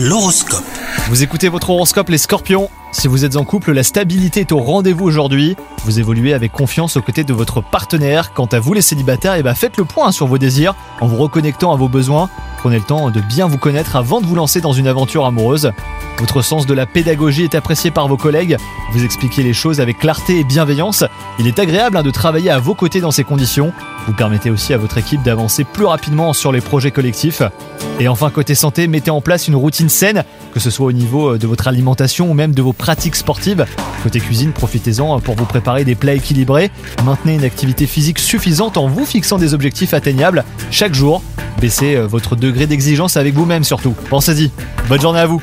L'horoscope. Vous écoutez votre horoscope les scorpions Si vous êtes en couple, la stabilité est au rendez-vous aujourd'hui. Vous évoluez avec confiance aux côtés de votre partenaire. Quant à vous les célibataires, eh ben faites le point sur vos désirs en vous reconnectant à vos besoins. Prenez le temps de bien vous connaître avant de vous lancer dans une aventure amoureuse. Votre sens de la pédagogie est apprécié par vos collègues. Vous expliquez les choses avec clarté et bienveillance. Il est agréable hein, de travailler à vos côtés dans ces conditions. Vous permettez aussi à votre équipe d'avancer plus rapidement sur les projets collectifs. Et enfin, côté santé, mettez en place une routine saine, que ce soit au niveau euh, de votre alimentation ou même de vos pratiques sportives. Côté cuisine, profitez-en pour vous préparer des plats équilibrés. Maintenez une activité physique suffisante en vous fixant des objectifs atteignables chaque jour. Baissez euh, votre degré d'exigence avec vous-même surtout. Pensez-y. Bonne journée à vous.